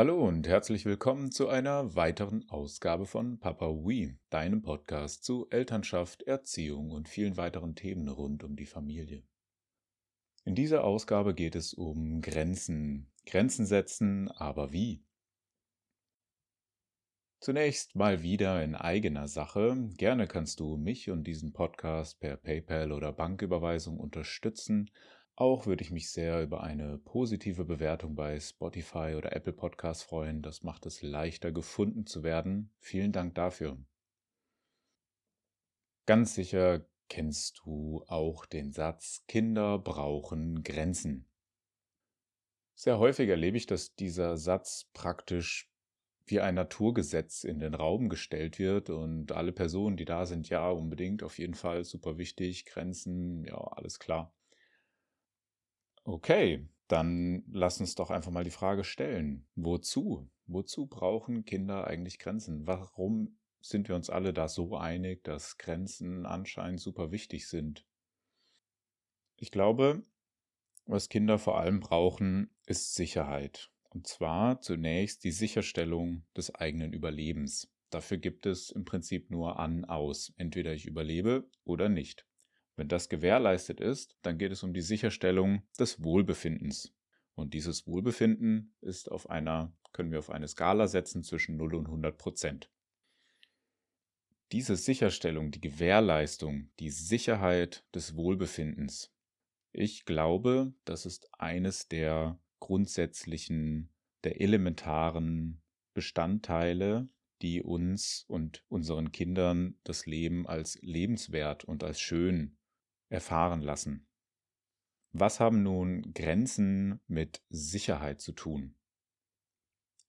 Hallo und herzlich willkommen zu einer weiteren Ausgabe von Papa Wee, deinem Podcast zu Elternschaft, Erziehung und vielen weiteren Themen rund um die Familie. In dieser Ausgabe geht es um Grenzen. Grenzen setzen, aber wie? Zunächst mal wieder in eigener Sache. Gerne kannst du mich und diesen Podcast per PayPal oder Banküberweisung unterstützen. Auch würde ich mich sehr über eine positive Bewertung bei Spotify oder Apple Podcasts freuen. Das macht es leichter gefunden zu werden. Vielen Dank dafür. Ganz sicher kennst du auch den Satz, Kinder brauchen Grenzen. Sehr häufig erlebe ich, dass dieser Satz praktisch wie ein Naturgesetz in den Raum gestellt wird und alle Personen, die da sind, ja, unbedingt, auf jeden Fall, super wichtig, Grenzen, ja, alles klar. Okay, dann lass uns doch einfach mal die Frage stellen. Wozu? Wozu brauchen Kinder eigentlich Grenzen? Warum sind wir uns alle da so einig, dass Grenzen anscheinend super wichtig sind? Ich glaube, was Kinder vor allem brauchen, ist Sicherheit. Und zwar zunächst die Sicherstellung des eigenen Überlebens. Dafür gibt es im Prinzip nur an, aus. Entweder ich überlebe oder nicht. Wenn das gewährleistet ist, dann geht es um die Sicherstellung des Wohlbefindens. Und dieses Wohlbefinden ist auf einer, können wir auf eine Skala setzen zwischen 0 und 100 Prozent. Diese Sicherstellung, die Gewährleistung, die Sicherheit des Wohlbefindens, ich glaube, das ist eines der grundsätzlichen, der elementaren Bestandteile, die uns und unseren Kindern das Leben als lebenswert und als schön erfahren lassen. Was haben nun Grenzen mit Sicherheit zu tun?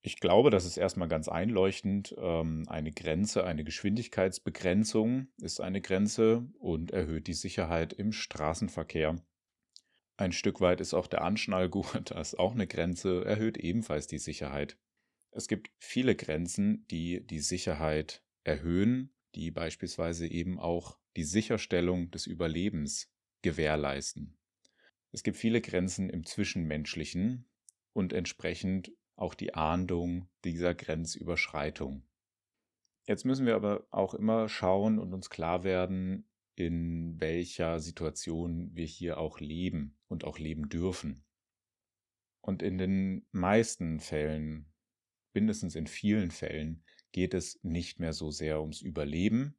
Ich glaube, das ist erstmal ganz einleuchtend. Ähm, eine Grenze, eine Geschwindigkeitsbegrenzung ist eine Grenze und erhöht die Sicherheit im Straßenverkehr. Ein Stück weit ist auch der Anschnallgurt, das ist auch eine Grenze, erhöht ebenfalls die Sicherheit. Es gibt viele Grenzen, die die Sicherheit erhöhen, die beispielsweise eben auch die Sicherstellung des Überlebens gewährleisten. Es gibt viele Grenzen im Zwischenmenschlichen und entsprechend auch die Ahndung dieser Grenzüberschreitung. Jetzt müssen wir aber auch immer schauen und uns klar werden, in welcher Situation wir hier auch leben und auch leben dürfen. Und in den meisten Fällen, mindestens in vielen Fällen, geht es nicht mehr so sehr ums Überleben,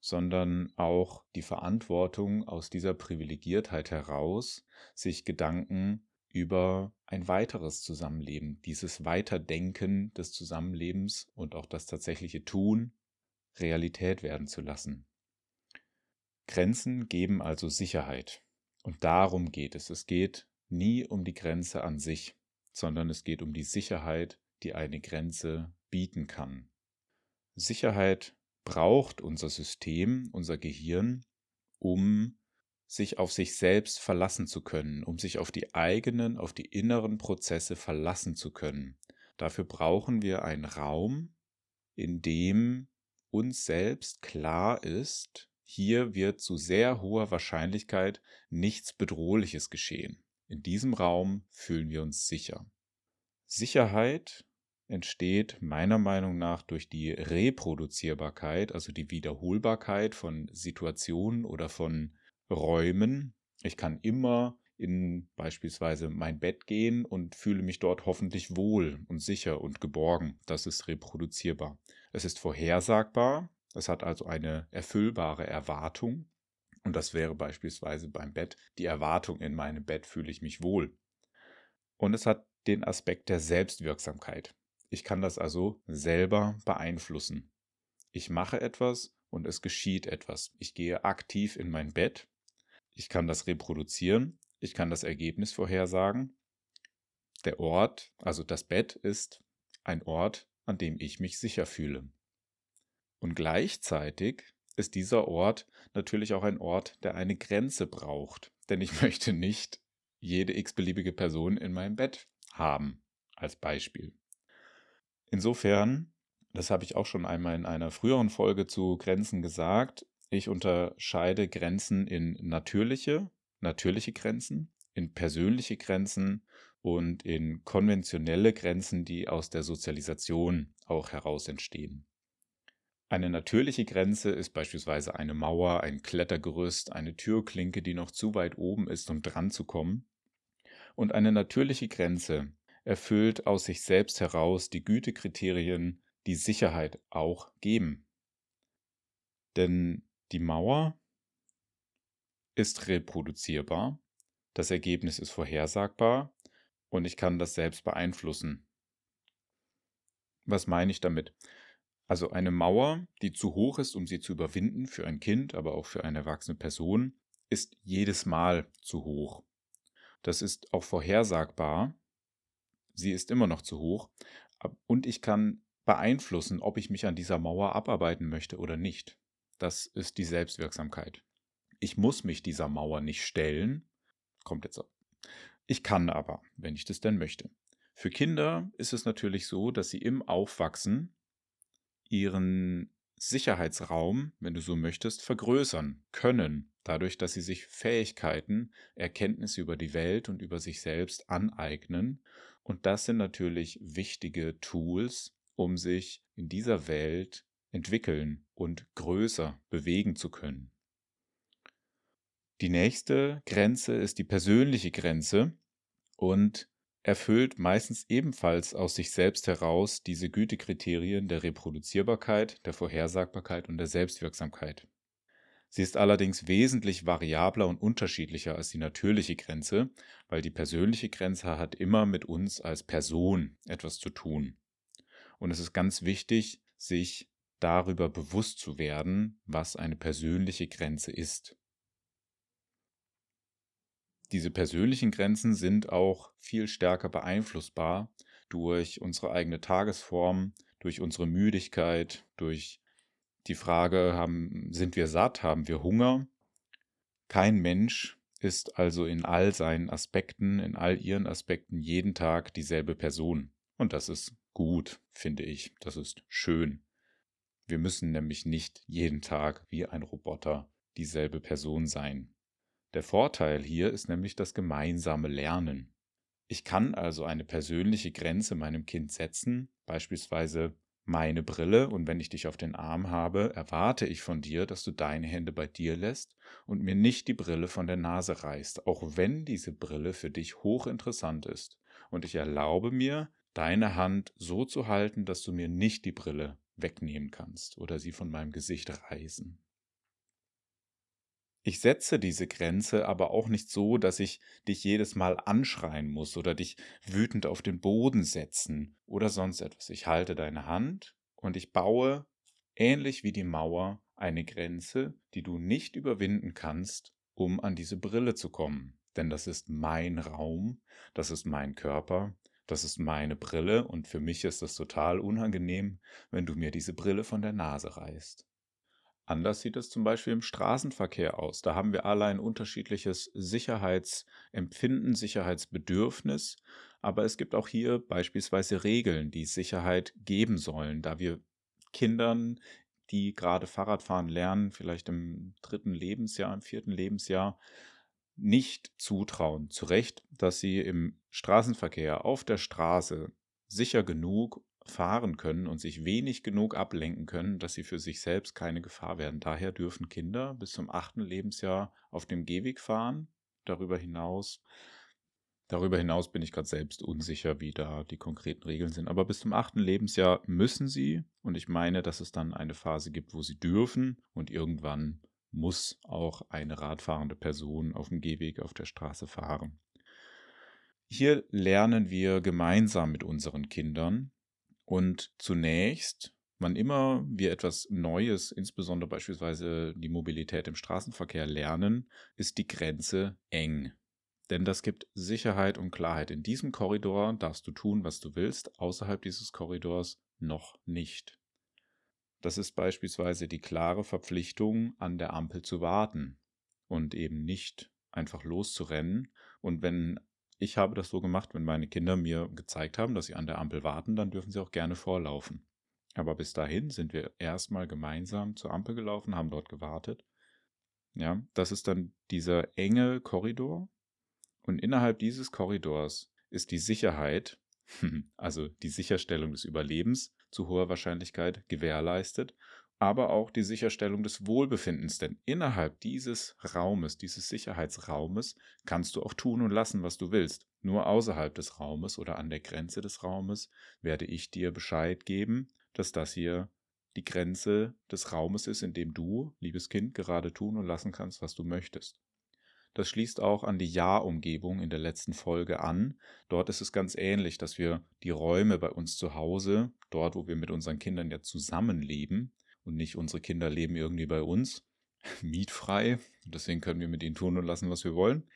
sondern auch die Verantwortung aus dieser Privilegiertheit heraus, sich Gedanken über ein weiteres Zusammenleben, dieses Weiterdenken des Zusammenlebens und auch das tatsächliche Tun Realität werden zu lassen. Grenzen geben also Sicherheit. Und darum geht es. Es geht nie um die Grenze an sich, sondern es geht um die Sicherheit, die eine Grenze bieten kann. Sicherheit braucht unser System, unser Gehirn, um sich auf sich selbst verlassen zu können, um sich auf die eigenen, auf die inneren Prozesse verlassen zu können. Dafür brauchen wir einen Raum, in dem uns selbst klar ist, hier wird zu sehr hoher Wahrscheinlichkeit nichts Bedrohliches geschehen. In diesem Raum fühlen wir uns sicher. Sicherheit entsteht meiner Meinung nach durch die Reproduzierbarkeit, also die Wiederholbarkeit von Situationen oder von Räumen. Ich kann immer in beispielsweise mein Bett gehen und fühle mich dort hoffentlich wohl und sicher und geborgen. Das ist reproduzierbar. Es ist vorhersagbar. Es hat also eine erfüllbare Erwartung. Und das wäre beispielsweise beim Bett die Erwartung, in meinem Bett fühle ich mich wohl. Und es hat den Aspekt der Selbstwirksamkeit. Ich kann das also selber beeinflussen. Ich mache etwas und es geschieht etwas. Ich gehe aktiv in mein Bett. Ich kann das reproduzieren. Ich kann das Ergebnis vorhersagen. Der Ort, also das Bett, ist ein Ort, an dem ich mich sicher fühle. Und gleichzeitig ist dieser Ort natürlich auch ein Ort, der eine Grenze braucht. Denn ich möchte nicht jede x-beliebige Person in meinem Bett haben, als Beispiel. Insofern, das habe ich auch schon einmal in einer früheren Folge zu Grenzen gesagt, ich unterscheide Grenzen in natürliche, natürliche Grenzen, in persönliche Grenzen und in konventionelle Grenzen, die aus der Sozialisation auch heraus entstehen. Eine natürliche Grenze ist beispielsweise eine Mauer, ein Klettergerüst, eine Türklinke, die noch zu weit oben ist, um dran zu kommen. Und eine natürliche Grenze erfüllt aus sich selbst heraus die Gütekriterien, die Sicherheit auch geben. Denn die Mauer ist reproduzierbar, das Ergebnis ist vorhersagbar und ich kann das selbst beeinflussen. Was meine ich damit? Also eine Mauer, die zu hoch ist, um sie zu überwinden für ein Kind, aber auch für eine erwachsene Person, ist jedes Mal zu hoch. Das ist auch vorhersagbar. Sie ist immer noch zu hoch. Und ich kann beeinflussen, ob ich mich an dieser Mauer abarbeiten möchte oder nicht. Das ist die Selbstwirksamkeit. Ich muss mich dieser Mauer nicht stellen. Kommt jetzt ab. Ich kann aber, wenn ich das denn möchte. Für Kinder ist es natürlich so, dass sie im Aufwachsen ihren Sicherheitsraum, wenn du so möchtest, vergrößern können, dadurch, dass sie sich Fähigkeiten, Erkenntnisse über die Welt und über sich selbst aneignen. Und das sind natürlich wichtige Tools, um sich in dieser Welt entwickeln und größer bewegen zu können. Die nächste Grenze ist die persönliche Grenze und erfüllt meistens ebenfalls aus sich selbst heraus diese Gütekriterien der Reproduzierbarkeit, der Vorhersagbarkeit und der Selbstwirksamkeit. Sie ist allerdings wesentlich variabler und unterschiedlicher als die natürliche Grenze, weil die persönliche Grenze hat immer mit uns als Person etwas zu tun. Und es ist ganz wichtig, sich darüber bewusst zu werden, was eine persönliche Grenze ist. Diese persönlichen Grenzen sind auch viel stärker beeinflussbar durch unsere eigene Tagesform, durch unsere Müdigkeit, durch die Frage, haben, sind wir satt, haben wir Hunger? Kein Mensch ist also in all seinen Aspekten, in all ihren Aspekten jeden Tag dieselbe Person. Und das ist gut, finde ich. Das ist schön. Wir müssen nämlich nicht jeden Tag wie ein Roboter dieselbe Person sein. Der Vorteil hier ist nämlich das gemeinsame Lernen. Ich kann also eine persönliche Grenze meinem Kind setzen, beispielsweise meine Brille, und wenn ich dich auf den Arm habe, erwarte ich von dir, dass du deine Hände bei dir lässt und mir nicht die Brille von der Nase reißt, auch wenn diese Brille für dich hochinteressant ist. Und ich erlaube mir, deine Hand so zu halten, dass du mir nicht die Brille wegnehmen kannst oder sie von meinem Gesicht reißen. Ich setze diese Grenze aber auch nicht so, dass ich dich jedes Mal anschreien muss oder dich wütend auf den Boden setzen oder sonst etwas. Ich halte deine Hand und ich baue, ähnlich wie die Mauer, eine Grenze, die du nicht überwinden kannst, um an diese Brille zu kommen. Denn das ist mein Raum, das ist mein Körper, das ist meine Brille und für mich ist es total unangenehm, wenn du mir diese Brille von der Nase reißt. Anders sieht es zum Beispiel im Straßenverkehr aus. Da haben wir alle ein unterschiedliches Sicherheitsempfinden, Sicherheitsbedürfnis. Aber es gibt auch hier beispielsweise Regeln, die Sicherheit geben sollen, da wir Kindern, die gerade Fahrradfahren lernen, vielleicht im dritten Lebensjahr, im vierten Lebensjahr, nicht zutrauen, zu Recht, dass sie im Straßenverkehr auf der Straße sicher genug fahren können und sich wenig genug ablenken können, dass sie für sich selbst keine Gefahr werden. Daher dürfen Kinder bis zum achten Lebensjahr auf dem Gehweg fahren. Darüber hinaus, darüber hinaus bin ich gerade selbst unsicher, wie da die konkreten Regeln sind. Aber bis zum achten Lebensjahr müssen sie. Und ich meine, dass es dann eine Phase gibt, wo sie dürfen. Und irgendwann muss auch eine radfahrende Person auf dem Gehweg auf der Straße fahren. Hier lernen wir gemeinsam mit unseren Kindern, und zunächst, wann immer wir etwas Neues, insbesondere beispielsweise die Mobilität im Straßenverkehr lernen, ist die Grenze eng. Denn das gibt Sicherheit und Klarheit. In diesem Korridor darfst du tun, was du willst, außerhalb dieses Korridors noch nicht. Das ist beispielsweise die klare Verpflichtung, an der Ampel zu warten und eben nicht einfach loszurennen. Und wenn ich habe das so gemacht, wenn meine Kinder mir gezeigt haben, dass sie an der Ampel warten, dann dürfen sie auch gerne vorlaufen. Aber bis dahin sind wir erstmal gemeinsam zur Ampel gelaufen, haben dort gewartet. Ja, das ist dann dieser enge Korridor. Und innerhalb dieses Korridors ist die Sicherheit, also die Sicherstellung des Überlebens zu hoher Wahrscheinlichkeit gewährleistet, aber auch die Sicherstellung des Wohlbefindens. Denn innerhalb dieses Raumes, dieses Sicherheitsraumes, kannst du auch tun und lassen, was du willst. Nur außerhalb des Raumes oder an der Grenze des Raumes werde ich dir Bescheid geben, dass das hier die Grenze des Raumes ist, in dem du, liebes Kind, gerade tun und lassen kannst, was du möchtest. Das schließt auch an die Ja-Umgebung in der letzten Folge an. Dort ist es ganz ähnlich, dass wir die Räume bei uns zu Hause, dort wo wir mit unseren Kindern ja zusammenleben und nicht unsere Kinder leben irgendwie bei uns, mietfrei, deswegen können wir mit ihnen tun und lassen, was wir wollen,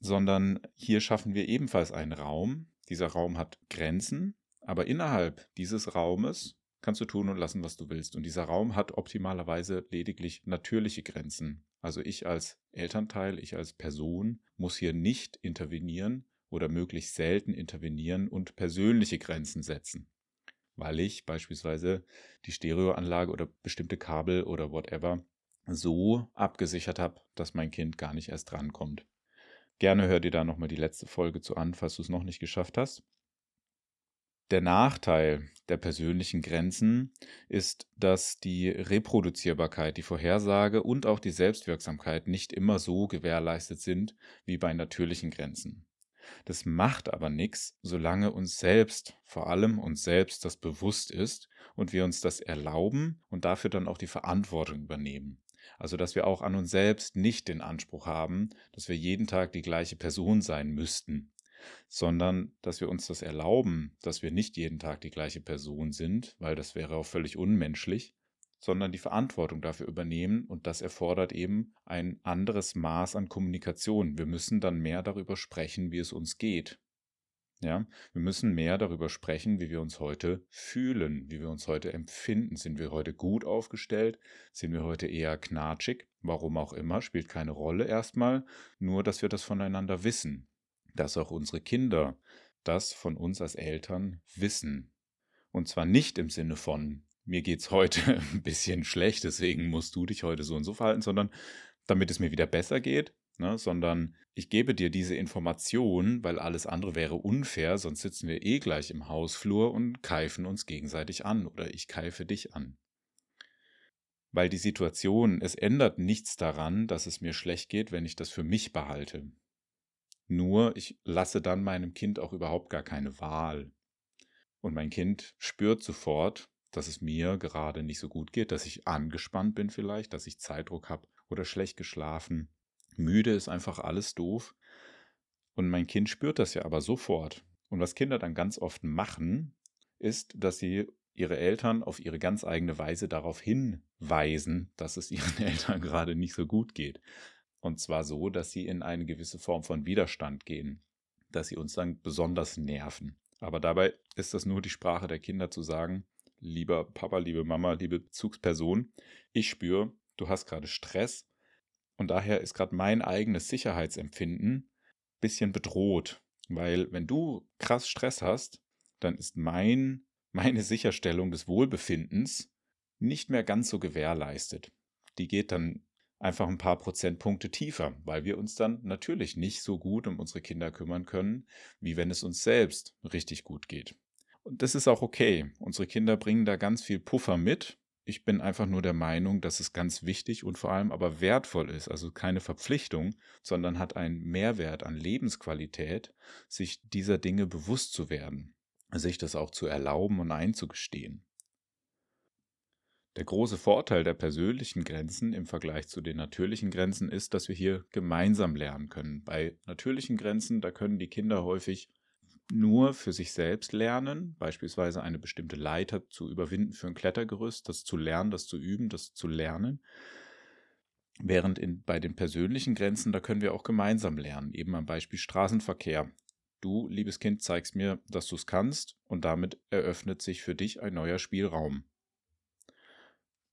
sondern hier schaffen wir ebenfalls einen Raum. Dieser Raum hat Grenzen, aber innerhalb dieses Raumes kannst du tun und lassen, was du willst. Und dieser Raum hat optimalerweise lediglich natürliche Grenzen. Also ich als Elternteil, ich als Person muss hier nicht intervenieren oder möglichst selten intervenieren und persönliche Grenzen setzen. Weil ich beispielsweise die Stereoanlage oder bestimmte Kabel oder whatever so abgesichert habe, dass mein Kind gar nicht erst drankommt. Gerne hör dir da nochmal die letzte Folge zu an, falls du es noch nicht geschafft hast. Der Nachteil der persönlichen Grenzen ist, dass die Reproduzierbarkeit, die Vorhersage und auch die Selbstwirksamkeit nicht immer so gewährleistet sind wie bei natürlichen Grenzen. Das macht aber nichts, solange uns selbst, vor allem uns selbst, das bewusst ist und wir uns das erlauben und dafür dann auch die Verantwortung übernehmen. Also, dass wir auch an uns selbst nicht den Anspruch haben, dass wir jeden Tag die gleiche Person sein müssten, sondern dass wir uns das erlauben, dass wir nicht jeden Tag die gleiche Person sind, weil das wäre auch völlig unmenschlich, sondern die Verantwortung dafür übernehmen und das erfordert eben ein anderes Maß an Kommunikation. Wir müssen dann mehr darüber sprechen, wie es uns geht. Ja, wir müssen mehr darüber sprechen, wie wir uns heute fühlen, wie wir uns heute empfinden. Sind wir heute gut aufgestellt? Sind wir heute eher knatschig? Warum auch immer, spielt keine Rolle erstmal, nur dass wir das voneinander wissen dass auch unsere Kinder das von uns als Eltern wissen. Und zwar nicht im Sinne von, mir geht's heute ein bisschen schlecht, deswegen musst du dich heute so und so verhalten, sondern damit es mir wieder besser geht, ne, sondern ich gebe dir diese Information, weil alles andere wäre unfair, sonst sitzen wir eh gleich im Hausflur und keifen uns gegenseitig an oder ich keife dich an. Weil die Situation, es ändert nichts daran, dass es mir schlecht geht, wenn ich das für mich behalte. Nur ich lasse dann meinem Kind auch überhaupt gar keine Wahl. Und mein Kind spürt sofort, dass es mir gerade nicht so gut geht, dass ich angespannt bin vielleicht, dass ich Zeitdruck habe oder schlecht geschlafen. Müde ist einfach alles doof. Und mein Kind spürt das ja aber sofort. Und was Kinder dann ganz oft machen, ist, dass sie ihre Eltern auf ihre ganz eigene Weise darauf hinweisen, dass es ihren Eltern gerade nicht so gut geht. Und zwar so, dass sie in eine gewisse Form von Widerstand gehen, dass sie uns dann besonders nerven. Aber dabei ist das nur die Sprache der Kinder zu sagen, lieber Papa, liebe Mama, liebe Bezugsperson, ich spüre, du hast gerade Stress und daher ist gerade mein eigenes Sicherheitsempfinden bisschen bedroht, weil wenn du krass Stress hast, dann ist mein meine Sicherstellung des Wohlbefindens nicht mehr ganz so gewährleistet. Die geht dann einfach ein paar Prozentpunkte tiefer, weil wir uns dann natürlich nicht so gut um unsere Kinder kümmern können, wie wenn es uns selbst richtig gut geht. Und das ist auch okay. Unsere Kinder bringen da ganz viel Puffer mit. Ich bin einfach nur der Meinung, dass es ganz wichtig und vor allem aber wertvoll ist, also keine Verpflichtung, sondern hat einen Mehrwert an Lebensqualität, sich dieser Dinge bewusst zu werden, sich das auch zu erlauben und einzugestehen. Der große Vorteil der persönlichen Grenzen im Vergleich zu den natürlichen Grenzen ist, dass wir hier gemeinsam lernen können. Bei natürlichen Grenzen, da können die Kinder häufig nur für sich selbst lernen, beispielsweise eine bestimmte Leiter zu überwinden für ein Klettergerüst, das zu lernen, das zu üben, das zu lernen. Während in, bei den persönlichen Grenzen, da können wir auch gemeinsam lernen, eben am Beispiel Straßenverkehr. Du, liebes Kind, zeigst mir, dass du es kannst und damit eröffnet sich für dich ein neuer Spielraum.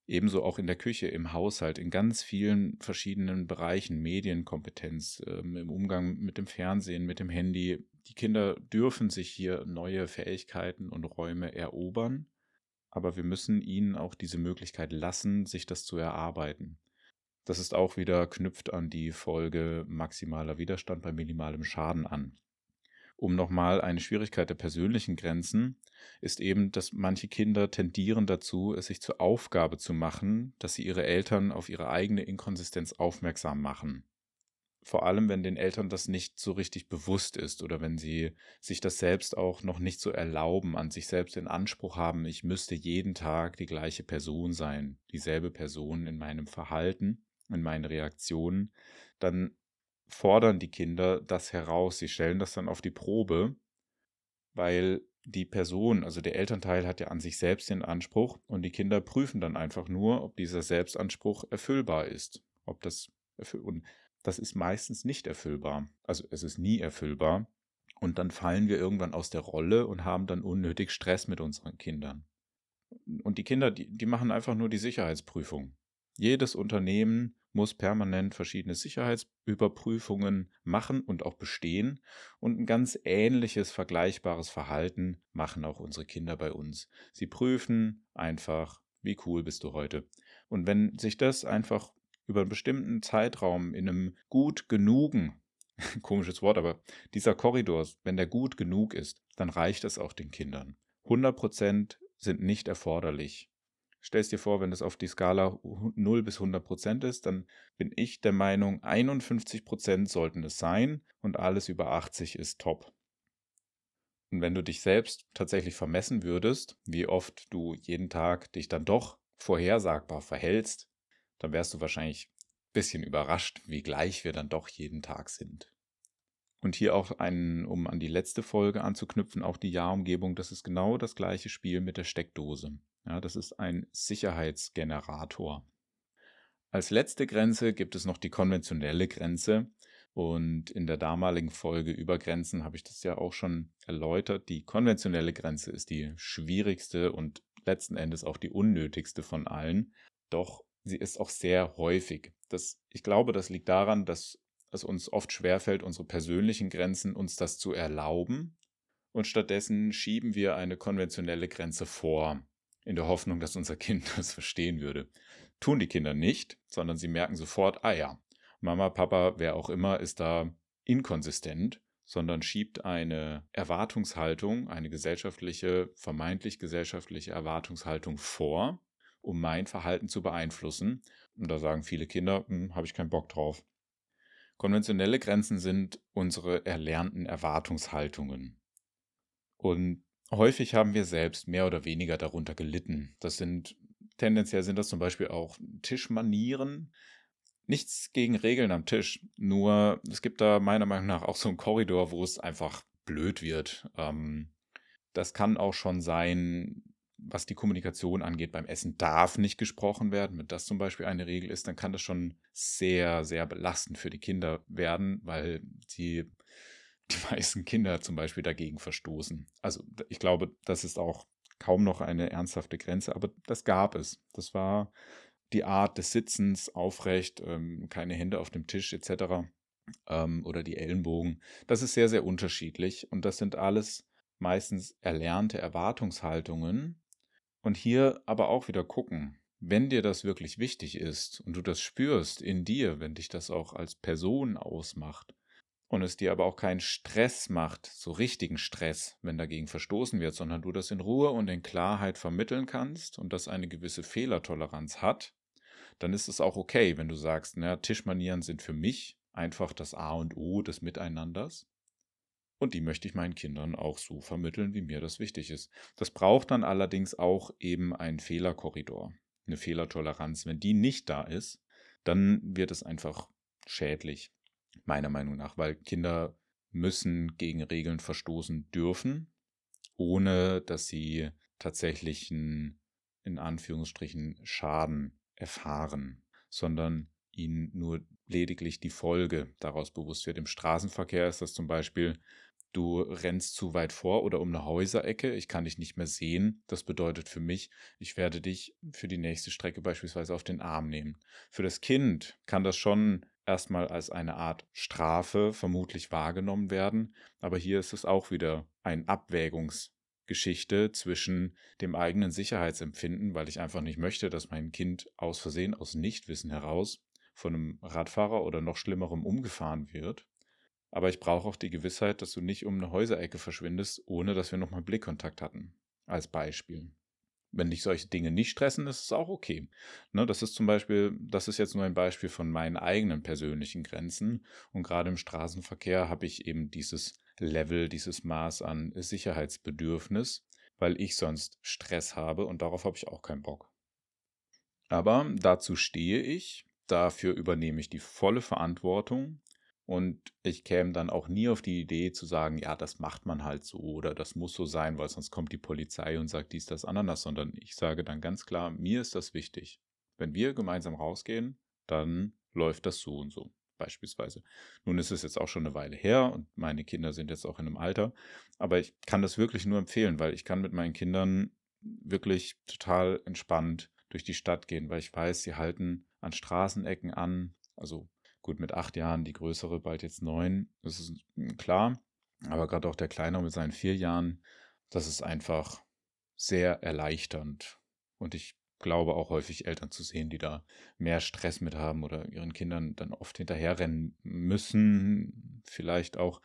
Ebenso auch in der Küche, im Haushalt, in ganz vielen verschiedenen Bereichen, Medienkompetenz, ähm, im Umgang mit dem Fernsehen, mit dem Handy. Die Kinder dürfen sich hier neue Fähigkeiten und Räume erobern, aber wir müssen ihnen auch diese Möglichkeit lassen, sich das zu erarbeiten. Das ist auch wieder knüpft an die Folge maximaler Widerstand bei minimalem Schaden an. um nochmal eine Schwierigkeit der persönlichen Grenzen, ist eben, dass manche Kinder tendieren dazu, es sich zur Aufgabe zu machen, dass sie ihre Eltern auf ihre eigene Inkonsistenz aufmerksam machen. Vor allem, wenn den Eltern das nicht so richtig bewusst ist oder wenn sie sich das selbst auch noch nicht so erlauben, an sich selbst den Anspruch haben, ich müsste jeden Tag die gleiche Person sein, dieselbe Person in meinem Verhalten, in meinen Reaktionen, dann fordern die Kinder das heraus. Sie stellen das dann auf die Probe, weil die Person, also der Elternteil hat ja an sich selbst den Anspruch und die Kinder prüfen dann einfach nur, ob dieser Selbstanspruch erfüllbar ist. Ob das und das ist meistens nicht erfüllbar. Also es ist nie erfüllbar. Und dann fallen wir irgendwann aus der Rolle und haben dann unnötig Stress mit unseren Kindern. Und die Kinder, die, die machen einfach nur die Sicherheitsprüfung. Jedes Unternehmen muss permanent verschiedene Sicherheitsüberprüfungen machen und auch bestehen. Und ein ganz ähnliches, vergleichbares Verhalten machen auch unsere Kinder bei uns. Sie prüfen einfach, wie cool bist du heute. Und wenn sich das einfach über einen bestimmten Zeitraum in einem gut genugen, komisches Wort, aber dieser Korridor, wenn der gut genug ist, dann reicht es auch den Kindern. 100 Prozent sind nicht erforderlich. Stellst dir vor, wenn das auf die Skala 0 bis 100 Prozent ist, dann bin ich der Meinung, 51 Prozent sollten es sein und alles über 80 ist top. Und wenn du dich selbst tatsächlich vermessen würdest, wie oft du jeden Tag dich dann doch vorhersagbar verhältst, dann wärst du wahrscheinlich ein bisschen überrascht, wie gleich wir dann doch jeden Tag sind. Und hier auch ein, um an die letzte Folge anzuknüpfen, auch die Ja-Umgebung, das ist genau das gleiche Spiel mit der Steckdose. Ja, das ist ein Sicherheitsgenerator. Als letzte Grenze gibt es noch die konventionelle Grenze. Und in der damaligen Folge über Grenzen habe ich das ja auch schon erläutert. Die konventionelle Grenze ist die schwierigste und letzten Endes auch die unnötigste von allen. Doch sie ist auch sehr häufig. Das, ich glaube, das liegt daran, dass es uns oft schwerfällt, unsere persönlichen Grenzen uns das zu erlauben. Und stattdessen schieben wir eine konventionelle Grenze vor in der Hoffnung, dass unser Kind das verstehen würde. Tun die Kinder nicht, sondern sie merken sofort, ah ja, Mama, Papa, wer auch immer, ist da inkonsistent, sondern schiebt eine Erwartungshaltung, eine gesellschaftliche, vermeintlich gesellschaftliche Erwartungshaltung vor, um mein Verhalten zu beeinflussen. Und da sagen viele Kinder, hm, habe ich keinen Bock drauf. Konventionelle Grenzen sind unsere erlernten Erwartungshaltungen. Und Häufig haben wir selbst mehr oder weniger darunter gelitten. Das sind tendenziell sind das zum Beispiel auch Tischmanieren. Nichts gegen Regeln am Tisch, nur es gibt da meiner Meinung nach auch so einen Korridor, wo es einfach blöd wird. Ähm, das kann auch schon sein, was die Kommunikation angeht. Beim Essen darf nicht gesprochen werden. Wenn das zum Beispiel eine Regel ist, dann kann das schon sehr, sehr belastend für die Kinder werden, weil sie die meisten Kinder zum Beispiel dagegen verstoßen. Also ich glaube, das ist auch kaum noch eine ernsthafte Grenze, aber das gab es. Das war die Art des Sitzens aufrecht, ähm, keine Hände auf dem Tisch etc. Ähm, oder die Ellenbogen. Das ist sehr, sehr unterschiedlich und das sind alles meistens erlernte Erwartungshaltungen. Und hier aber auch wieder gucken, wenn dir das wirklich wichtig ist und du das spürst in dir, wenn dich das auch als Person ausmacht, und es dir aber auch keinen Stress macht, so richtigen Stress, wenn dagegen verstoßen wird, sondern du das in Ruhe und in Klarheit vermitteln kannst und das eine gewisse Fehlertoleranz hat, dann ist es auch okay, wenn du sagst, na, Tischmanieren sind für mich einfach das A und O des Miteinanders. Und die möchte ich meinen Kindern auch so vermitteln, wie mir das wichtig ist. Das braucht dann allerdings auch eben einen Fehlerkorridor, eine Fehlertoleranz. Wenn die nicht da ist, dann wird es einfach schädlich meiner Meinung nach, weil Kinder müssen gegen Regeln verstoßen dürfen, ohne dass sie tatsächlichen, in Anführungsstrichen, Schaden erfahren, sondern ihnen nur lediglich die Folge daraus bewusst wird. Im Straßenverkehr ist das zum Beispiel, du rennst zu weit vor oder um eine Häuserecke, ich kann dich nicht mehr sehen. Das bedeutet für mich, ich werde dich für die nächste Strecke beispielsweise auf den Arm nehmen. Für das Kind kann das schon erstmal als eine Art Strafe vermutlich wahrgenommen werden. Aber hier ist es auch wieder ein Abwägungsgeschichte zwischen dem eigenen Sicherheitsempfinden, weil ich einfach nicht möchte, dass mein Kind aus Versehen, aus Nichtwissen heraus von einem Radfahrer oder noch schlimmerem umgefahren wird. Aber ich brauche auch die Gewissheit, dass du nicht um eine Häuserecke verschwindest, ohne dass wir nochmal Blickkontakt hatten. Als Beispiel. Wenn dich solche Dinge nicht stressen, ist es auch okay. Ne, das ist zum Beispiel, das ist jetzt nur ein Beispiel von meinen eigenen persönlichen Grenzen. Und gerade im Straßenverkehr habe ich eben dieses Level, dieses Maß an Sicherheitsbedürfnis, weil ich sonst Stress habe und darauf habe ich auch keinen Bock. Aber dazu stehe ich, dafür übernehme ich die volle Verantwortung und ich käme dann auch nie auf die Idee zu sagen, ja, das macht man halt so oder das muss so sein, weil sonst kommt die Polizei und sagt dies, das, Ananas, sondern ich sage dann ganz klar, mir ist das wichtig. Wenn wir gemeinsam rausgehen, dann läuft das so und so, beispielsweise. Nun ist es jetzt auch schon eine Weile her und meine Kinder sind jetzt auch in einem Alter, aber ich kann das wirklich nur empfehlen, weil ich kann mit meinen Kindern wirklich total entspannt durch die Stadt gehen, weil ich weiß, sie halten an Straßenecken an, also Gut, mit acht Jahren, die größere bald jetzt neun, das ist hm, klar. Aber gerade auch der Kleinere mit seinen vier Jahren, das ist einfach sehr erleichternd. Und ich glaube auch häufig Eltern zu sehen, die da mehr Stress mit haben oder ihren Kindern dann oft hinterherrennen müssen. Vielleicht auch.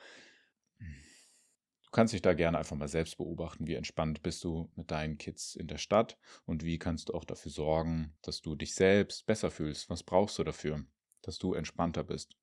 Du kannst dich da gerne einfach mal selbst beobachten, wie entspannt bist du mit deinen Kids in der Stadt und wie kannst du auch dafür sorgen, dass du dich selbst besser fühlst. Was brauchst du dafür? Dass du entspannter bist.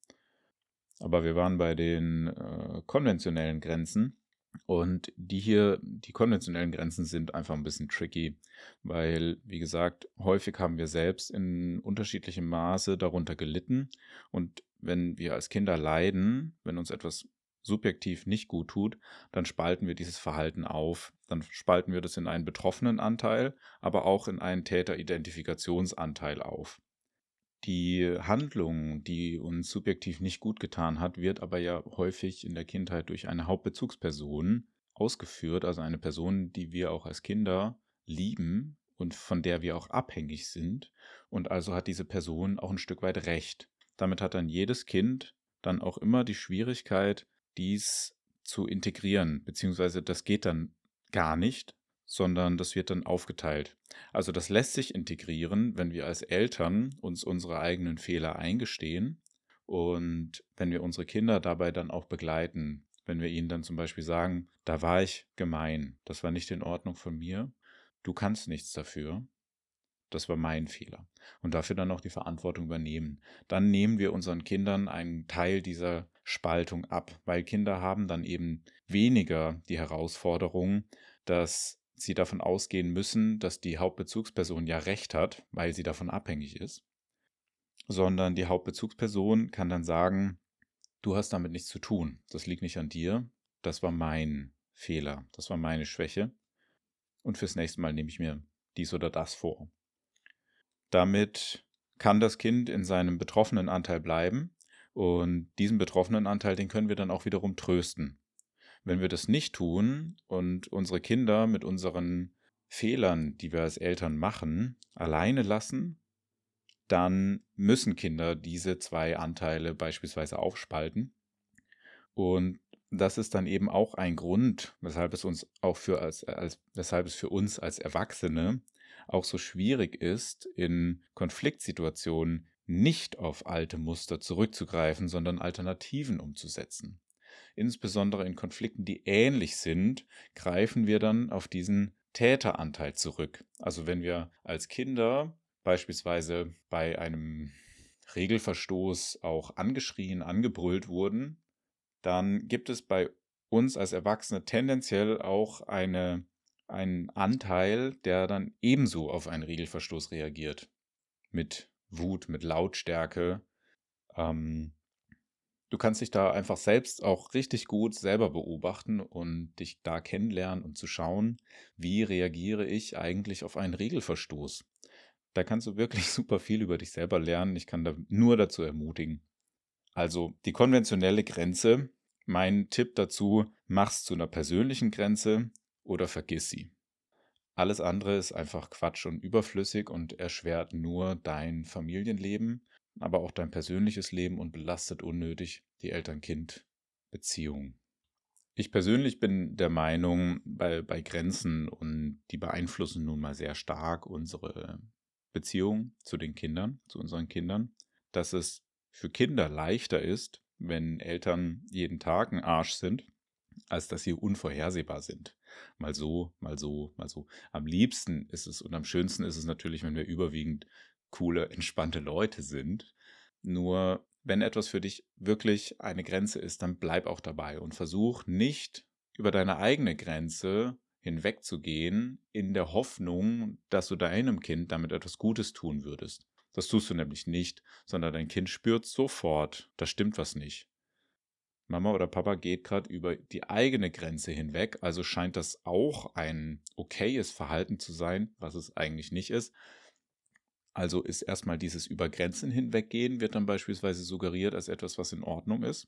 Aber wir waren bei den äh, konventionellen Grenzen und die hier, die konventionellen Grenzen sind einfach ein bisschen tricky, weil, wie gesagt, häufig haben wir selbst in unterschiedlichem Maße darunter gelitten und wenn wir als Kinder leiden, wenn uns etwas subjektiv nicht gut tut, dann spalten wir dieses Verhalten auf. Dann spalten wir das in einen betroffenen Anteil, aber auch in einen Täteridentifikationsanteil auf. Die Handlung, die uns subjektiv nicht gut getan hat, wird aber ja häufig in der Kindheit durch eine Hauptbezugsperson ausgeführt, also eine Person, die wir auch als Kinder lieben und von der wir auch abhängig sind. Und also hat diese Person auch ein Stück weit Recht. Damit hat dann jedes Kind dann auch immer die Schwierigkeit, dies zu integrieren, beziehungsweise das geht dann gar nicht, sondern das wird dann aufgeteilt. Also das lässt sich integrieren, wenn wir als Eltern uns unsere eigenen Fehler eingestehen und wenn wir unsere Kinder dabei dann auch begleiten. Wenn wir ihnen dann zum Beispiel sagen, da war ich gemein, das war nicht in Ordnung von mir, du kannst nichts dafür, das war mein Fehler. Und dafür dann auch die Verantwortung übernehmen. Dann nehmen wir unseren Kindern einen Teil dieser Spaltung ab, weil Kinder haben dann eben weniger die Herausforderung, dass sie davon ausgehen müssen, dass die Hauptbezugsperson ja recht hat, weil sie davon abhängig ist, sondern die Hauptbezugsperson kann dann sagen, du hast damit nichts zu tun, das liegt nicht an dir, das war mein Fehler, das war meine Schwäche und fürs nächste Mal nehme ich mir dies oder das vor. Damit kann das Kind in seinem betroffenen Anteil bleiben und diesen betroffenen Anteil, den können wir dann auch wiederum trösten. Wenn wir das nicht tun und unsere Kinder mit unseren Fehlern, die wir als Eltern machen, alleine lassen, dann müssen Kinder diese zwei Anteile beispielsweise aufspalten. Und das ist dann eben auch ein Grund, weshalb es uns auch für als, als weshalb es für uns als Erwachsene auch so schwierig ist, in Konfliktsituationen nicht auf alte Muster zurückzugreifen, sondern Alternativen umzusetzen insbesondere in Konflikten, die ähnlich sind, greifen wir dann auf diesen Täteranteil zurück. Also wenn wir als Kinder beispielsweise bei einem Regelverstoß auch angeschrien, angebrüllt wurden, dann gibt es bei uns als Erwachsene tendenziell auch eine, einen Anteil, der dann ebenso auf einen Regelverstoß reagiert. Mit Wut, mit Lautstärke. Ähm, Du kannst dich da einfach selbst auch richtig gut selber beobachten und dich da kennenlernen und zu schauen, wie reagiere ich eigentlich auf einen Regelverstoß. Da kannst du wirklich super viel über dich selber lernen. Ich kann da nur dazu ermutigen. Also die konventionelle Grenze, mein Tipp dazu, mach's zu einer persönlichen Grenze oder vergiss sie. Alles andere ist einfach Quatsch und überflüssig und erschwert nur dein Familienleben aber auch dein persönliches Leben und belastet unnötig die Eltern-Kind-Beziehung. Ich persönlich bin der Meinung, bei, bei Grenzen und die beeinflussen nun mal sehr stark unsere Beziehung zu den Kindern, zu unseren Kindern, dass es für Kinder leichter ist, wenn Eltern jeden Tag ein Arsch sind, als dass sie unvorhersehbar sind. Mal so, mal so, mal so. Am liebsten ist es und am schönsten ist es natürlich, wenn wir überwiegend coole, entspannte Leute sind. Nur wenn etwas für dich wirklich eine Grenze ist, dann bleib auch dabei und versuch nicht über deine eigene Grenze hinwegzugehen, in der Hoffnung, dass du deinem Kind damit etwas Gutes tun würdest. Das tust du nämlich nicht, sondern dein Kind spürt sofort, da stimmt was nicht. Mama oder Papa geht gerade über die eigene Grenze hinweg, also scheint das auch ein okayes Verhalten zu sein, was es eigentlich nicht ist. Also ist erstmal dieses über Grenzen hinweggehen, wird dann beispielsweise suggeriert als etwas, was in Ordnung ist,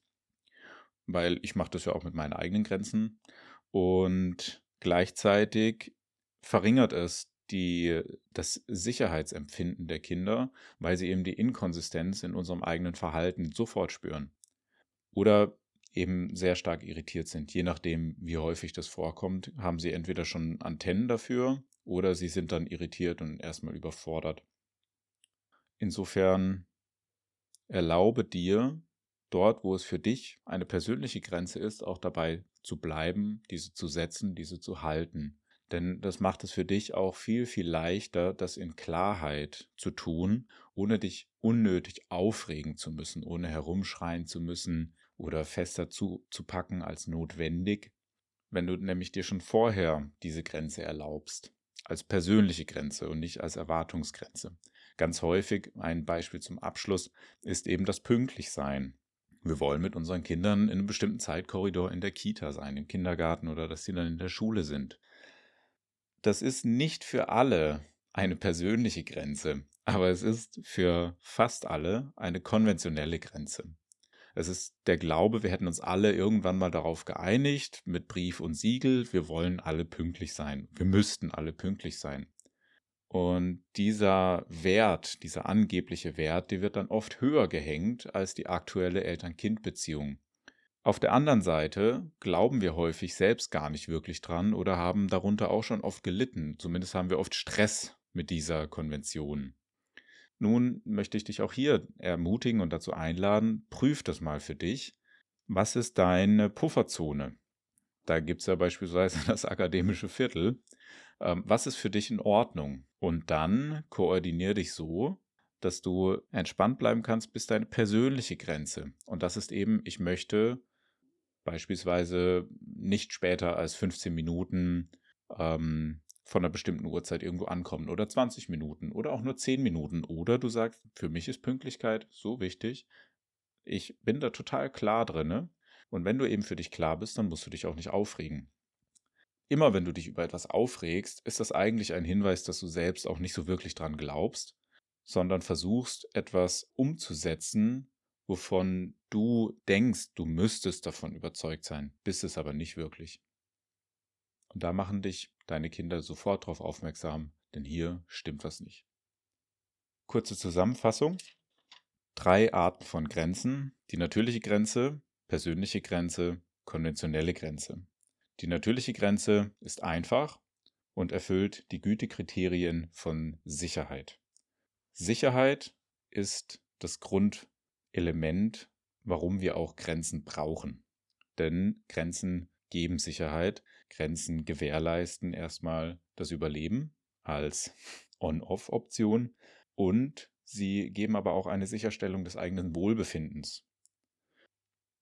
weil ich mache das ja auch mit meinen eigenen Grenzen und gleichzeitig verringert es die, das Sicherheitsempfinden der Kinder, weil sie eben die Inkonsistenz in unserem eigenen Verhalten sofort spüren. Oder eben sehr stark irritiert sind. Je nachdem, wie häufig das vorkommt, haben sie entweder schon Antennen dafür oder sie sind dann irritiert und erstmal überfordert. Insofern erlaube dir, dort, wo es für dich eine persönliche Grenze ist, auch dabei zu bleiben, diese zu setzen, diese zu halten. Denn das macht es für dich auch viel, viel leichter, das in Klarheit zu tun, ohne dich unnötig aufregen zu müssen, ohne herumschreien zu müssen oder fester zu, zu packen als notwendig, wenn du nämlich dir schon vorher diese Grenze erlaubst, als persönliche Grenze und nicht als Erwartungsgrenze. Ganz häufig, ein Beispiel zum Abschluss, ist eben das Pünktlichsein. Wir wollen mit unseren Kindern in einem bestimmten Zeitkorridor in der Kita sein, im Kindergarten oder dass sie dann in der Schule sind das ist nicht für alle eine persönliche Grenze, aber es ist für fast alle eine konventionelle Grenze. Es ist der Glaube, wir hätten uns alle irgendwann mal darauf geeinigt, mit Brief und Siegel, wir wollen alle pünktlich sein. Wir müssten alle pünktlich sein. Und dieser Wert, dieser angebliche Wert, der wird dann oft höher gehängt als die aktuelle Eltern-Kind-Beziehung. Auf der anderen Seite glauben wir häufig selbst gar nicht wirklich dran oder haben darunter auch schon oft gelitten. Zumindest haben wir oft Stress mit dieser Konvention. Nun möchte ich dich auch hier ermutigen und dazu einladen, prüf das mal für dich. Was ist deine Pufferzone? Da gibt es ja beispielsweise das akademische Viertel. Ähm, was ist für dich in Ordnung? Und dann koordinier dich so, dass du entspannt bleiben kannst bis deine persönliche Grenze. Und das ist eben, ich möchte beispielsweise nicht später als 15 Minuten ähm, von einer bestimmten Uhrzeit irgendwo ankommen oder 20 Minuten oder auch nur 10 Minuten. Oder du sagst, für mich ist Pünktlichkeit so wichtig. Ich bin da total klar drin. Und wenn du eben für dich klar bist, dann musst du dich auch nicht aufregen. Immer wenn du dich über etwas aufregst, ist das eigentlich ein Hinweis, dass du selbst auch nicht so wirklich dran glaubst, sondern versuchst, etwas umzusetzen, wovon du denkst, du müsstest davon überzeugt sein, bist es aber nicht wirklich. Und da machen dich deine Kinder sofort darauf aufmerksam, denn hier stimmt was nicht. Kurze Zusammenfassung. Drei Arten von Grenzen. Die natürliche Grenze, persönliche Grenze, konventionelle Grenze. Die natürliche Grenze ist einfach und erfüllt die Gütekriterien von Sicherheit. Sicherheit ist das Grund, Element, warum wir auch Grenzen brauchen. Denn Grenzen geben Sicherheit, Grenzen gewährleisten erstmal das Überleben als On-Off-Option und sie geben aber auch eine Sicherstellung des eigenen Wohlbefindens.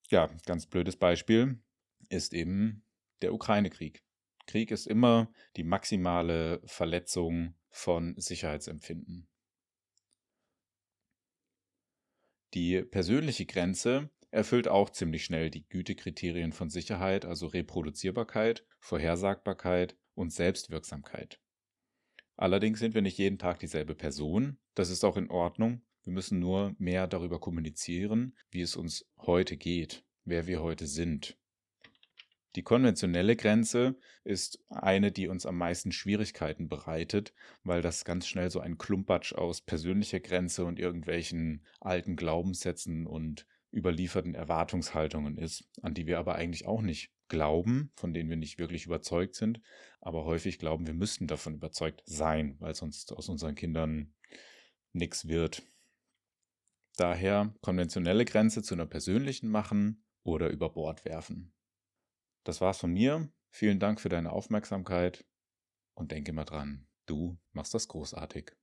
Ja, ganz blödes Beispiel ist eben der Ukraine-Krieg. Krieg ist immer die maximale Verletzung von Sicherheitsempfinden. Die persönliche Grenze erfüllt auch ziemlich schnell die Gütekriterien von Sicherheit, also Reproduzierbarkeit, Vorhersagbarkeit und Selbstwirksamkeit. Allerdings sind wir nicht jeden Tag dieselbe Person, das ist auch in Ordnung, wir müssen nur mehr darüber kommunizieren, wie es uns heute geht, wer wir heute sind. Die konventionelle Grenze ist eine, die uns am meisten Schwierigkeiten bereitet, weil das ganz schnell so ein Klumpatsch aus persönlicher Grenze und irgendwelchen alten Glaubenssätzen und überlieferten Erwartungshaltungen ist, an die wir aber eigentlich auch nicht glauben, von denen wir nicht wirklich überzeugt sind, aber häufig glauben, wir müssten davon überzeugt sein, weil sonst aus unseren Kindern nichts wird. Daher konventionelle Grenze zu einer persönlichen machen oder über Bord werfen. Das war's von mir. Vielen Dank für deine Aufmerksamkeit und denke mal dran, du machst das großartig.